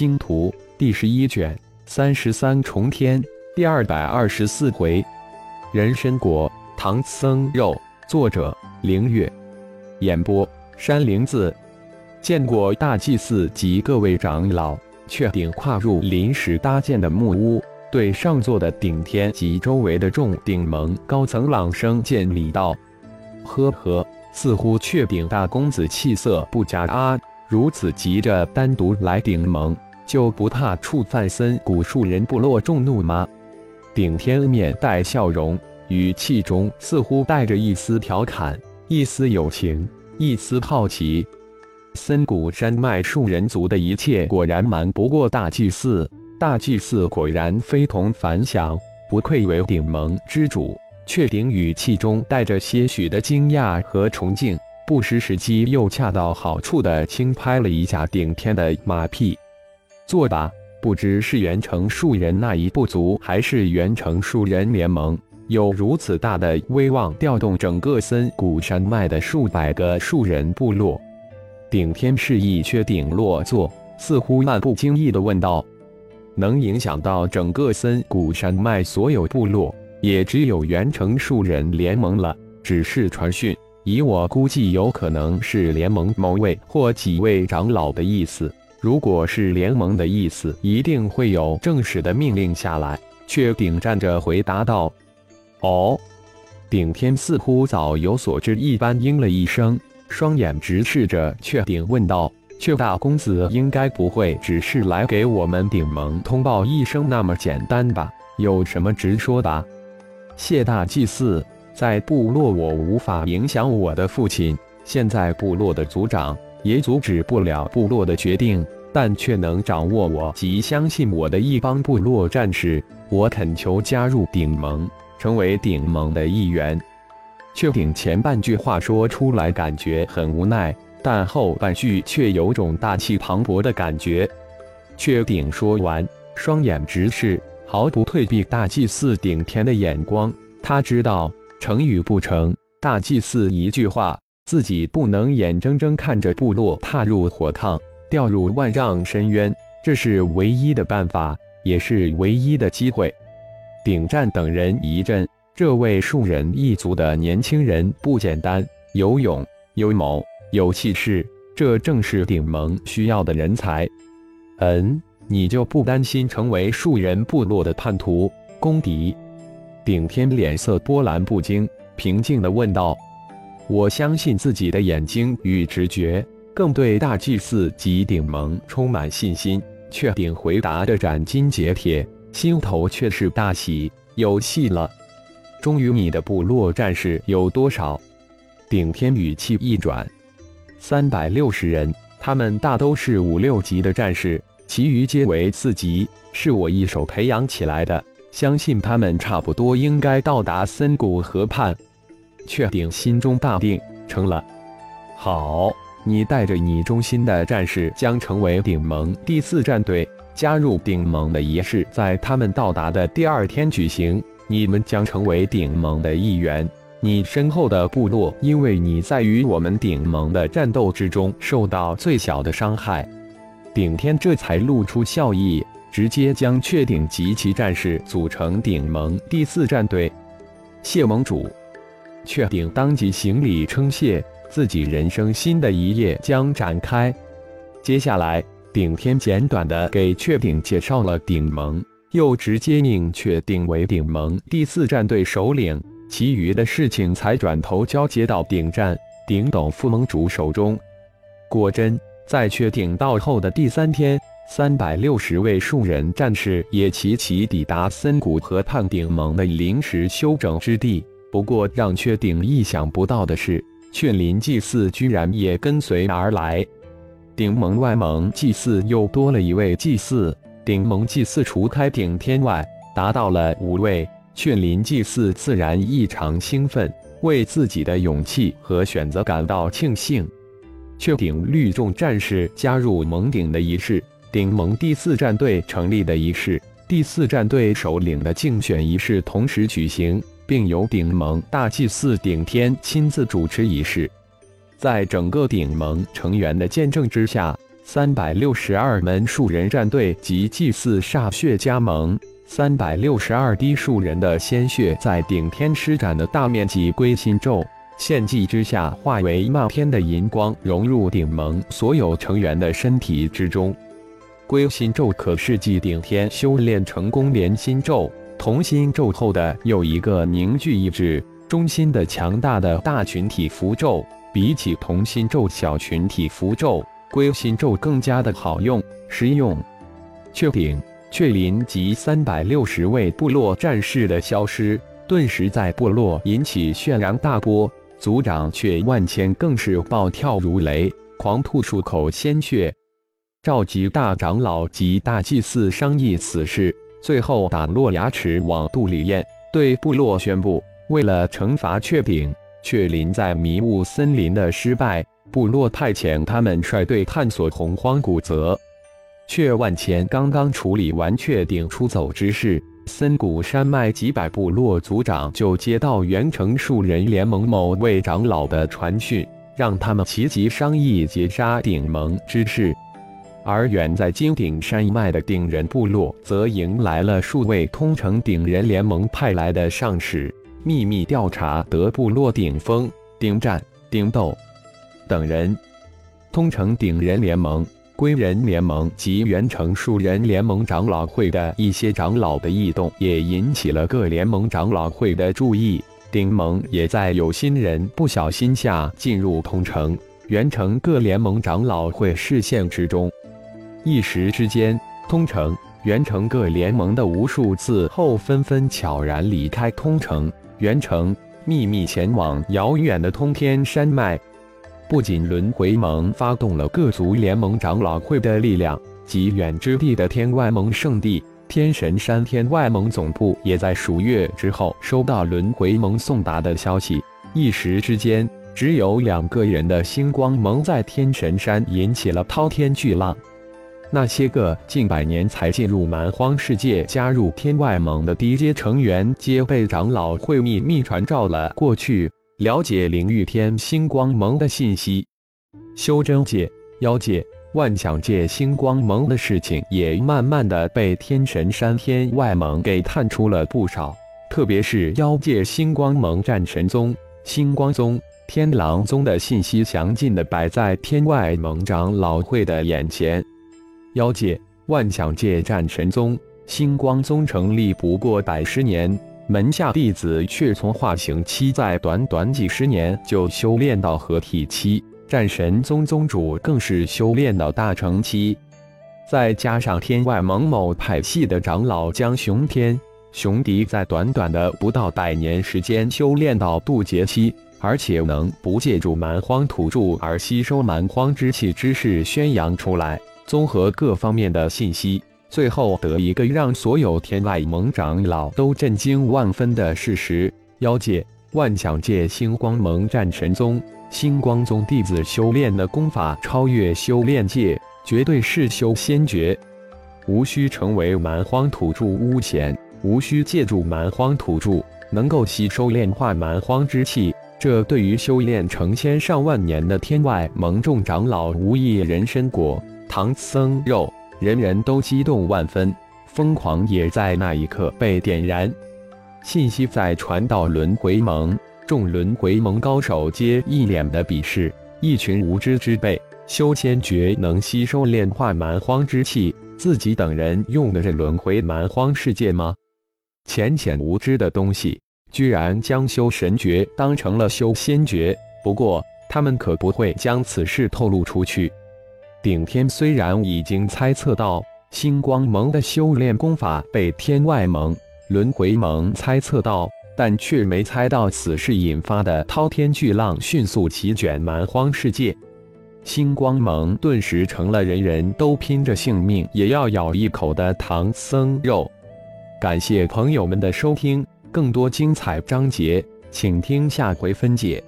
星图》第十一卷三十三重天第二百二十四回，人参果唐僧肉。作者：凌月。演播：山灵子。见过大祭司及各位长老，却顶跨入临时搭建的木屋，对上座的顶天及周围的众顶盟高层朗声见礼道：“呵呵，似乎确顶大公子气色不佳啊！如此急着单独来顶盟，就不怕触犯森古树人部落众怒吗？”顶天面带笑容，语气中似乎带着一丝调侃，一丝友情，一丝好奇。森谷山脉树人族的一切果然瞒不过大祭司，大祭司果然非同凡响，不愧为顶盟之主。却顶语气中带着些许的惊讶和崇敬，不失时机又恰到好处地轻拍了一下顶天的马屁：“坐吧，不知是元城树人那一部族，还是元城树人联盟，有如此大的威望，调动整个森谷山脉的数百个树人部落。”顶天示意薛顶落座，似乎漫不经意地问道：“能影响到整个森谷山脉所有部落，也只有元城树人联盟了。只是传讯，以我估计，有可能是联盟某位或几位长老的意思。如果是联盟的意思，一定会有正式的命令下来。”却顶站着回答道：“哦。”顶天似乎早有所知一般，应了一声。双眼直视着雀顶，问道：“雀大公子应该不会只是来给我们顶盟通报一声那么简单吧？有什么直说吧。”谢大祭司，在部落我无法影响我的父亲，现在部落的族长也阻止不了部落的决定，但却能掌握我及相信我的一帮部落战士。我恳求加入顶盟，成为顶盟的一员。却顶前半句话说出来感觉很无奈，但后半句却有种大气磅礴的感觉。却顶说完，双眼直视，毫不退避大祭司顶天的眼光。他知道成与不成，大祭司一句话，自己不能眼睁睁看着部落踏入火炕，掉入万丈深渊。这是唯一的办法，也是唯一的机会。顶战等人一震。这位树人一族的年轻人不简单，有勇有谋有气势，这正是顶盟需要的人才。嗯，你就不担心成为树人部落的叛徒公敌？顶天脸色波澜不惊，平静地问道：“我相信自己的眼睛与直觉，更对大祭司及顶盟充满信心。”却顶回答的斩金截铁，心头却是大喜，有戏了。终于，你的部落战士有多少？顶天语气一转，三百六十人，他们大都是五六级的战士，其余皆为四级，是我一手培养起来的。相信他们差不多应该到达森谷河畔。确定心中大定，成了。好，你带着你忠心的战士，将成为顶盟第四战队。加入顶盟的仪式在他们到达的第二天举行。你们将成为顶盟的一员。你身后的部落，因为你在与我们顶盟的战斗之中受到最小的伤害。顶天这才露出笑意，直接将确顶及其战士组成顶盟第四战队。谢盟主，确顶当即行礼称谢，自己人生新的一页将展开。接下来，顶天简短的给确顶介绍了顶盟。又直接命却定为顶盟第四战队首领，其余的事情才转头交接到顶战顶斗副盟主手中。果真，在确定到后的第三天，三百六十位树人战士也齐齐抵达森谷河畔顶盟的临时休整之地。不过，让确定意想不到的是，雀林祭祀居然也跟随而来。顶盟外盟祭祀又多了一位祭祀。顶盟祭祀除开顶天外，达到了五位。雀林祭祀自然异常兴奋，为自己的勇气和选择感到庆幸。雀顶绿众战士加入盟顶的仪式，顶盟第四战队成立的仪式，第四战队首领的竞选仪式同时举行，并由顶盟大祭司顶天亲自主持仪式。在整个顶盟成员的见证之下。三百六十二门树人战队及祭祀煞血加盟，三百六十二滴树人的鲜血在顶天施展的大面积归心咒献祭之下，化为漫天的银光，融入顶盟所有成员的身体之中。归心咒可是继顶天修炼成功连心咒、同心咒后的又一个凝聚意志、中心的强大的大群体符咒。比起同心咒小群体符咒，归心咒更加的好用实用。雀顶、雀林及三百六十位部落战士的消失，顿时在部落引起轩然大波。族长却万千更是暴跳如雷，狂吐数口鲜血，召集大长老及大祭司商议此事，最后打落牙齿往肚里咽，对部落宣布：为了惩罚雀顶。雀林在迷雾森林的失败，部落派遣他们率队探索洪荒古泽。雀万千刚刚处理完雀顶出走之事，森谷山脉几百部落族长就接到元城树人联盟某位长老的传讯，让他们齐集商议截杀顶盟之事。而远在金顶山脉的顶人部落，则迎来了数位通城顶人联盟派来的上使。秘密调查德部落顶峰、顶战、顶斗等人，通城顶人联盟、归人联盟及元城树人联盟长老会的一些长老的异动，也引起了各联盟长老会的注意。顶盟也在有心人不小心下进入通城、元城各联盟长老会视线之中，一时之间，通城、元城各联盟的无数字后纷纷悄然离开通城。元城秘密前往遥远的通天山脉，不仅轮回盟发动了各族联盟长老会的力量，及远之地的天外盟圣地天神山天外盟总部也在数月之后收到轮回盟送达的消息。一时之间，只有两个人的星光盟在天神山引起了滔天巨浪。那些个近百年才进入蛮荒世界、加入天外盟的低阶成员，皆被长老会秘密传召了过去，了解灵域天星光盟的信息。修真界、妖界、万象界星光盟的事情，也慢慢的被天神山天外盟给探出了不少。特别是妖界星光盟战神宗、星光宗、天狼宗的信息，详尽的摆在天外盟长老会的眼前。妖界、万象界战神宗、星光宗成立不过百十年，门下弟子却从化形期在短短几十年就修炼到合体期，战神宗宗主更是修炼到大成期。再加上天外蒙某派系的长老江雄天、雄迪，在短短的不到百年时间修炼到渡劫期，而且能不借助蛮荒土著而吸收蛮荒之气之势宣扬出来。综合各方面的信息，最后得一个让所有天外盟长老都震惊万分的事实：妖界、万象界星光盟战神宗、星光宗弟子修炼的功法超越修炼界，绝对是修仙诀。无需成为蛮荒土著巫贤，无需借助蛮荒土著，能够吸收炼化蛮荒之气，这对于修炼成千上万年的天外盟众长老无异人参果。唐僧肉，人人都激动万分，疯狂也在那一刻被点燃。信息再传到轮回盟，众轮回盟高手皆一脸的鄙视。一群无知之辈，修仙诀能吸收炼化蛮荒之气，自己等人用的是轮回蛮荒世界吗？浅浅无知的东西，居然将修神诀当成了修仙诀。不过，他们可不会将此事透露出去。顶天虽然已经猜测到星光盟的修炼功法被天外盟、轮回盟猜测到，但却没猜到此事引发的滔天巨浪迅速席卷蛮荒世界。星光盟顿时成了人人都拼着性命也要咬一口的唐僧肉。感谢朋友们的收听，更多精彩章节，请听下回分解。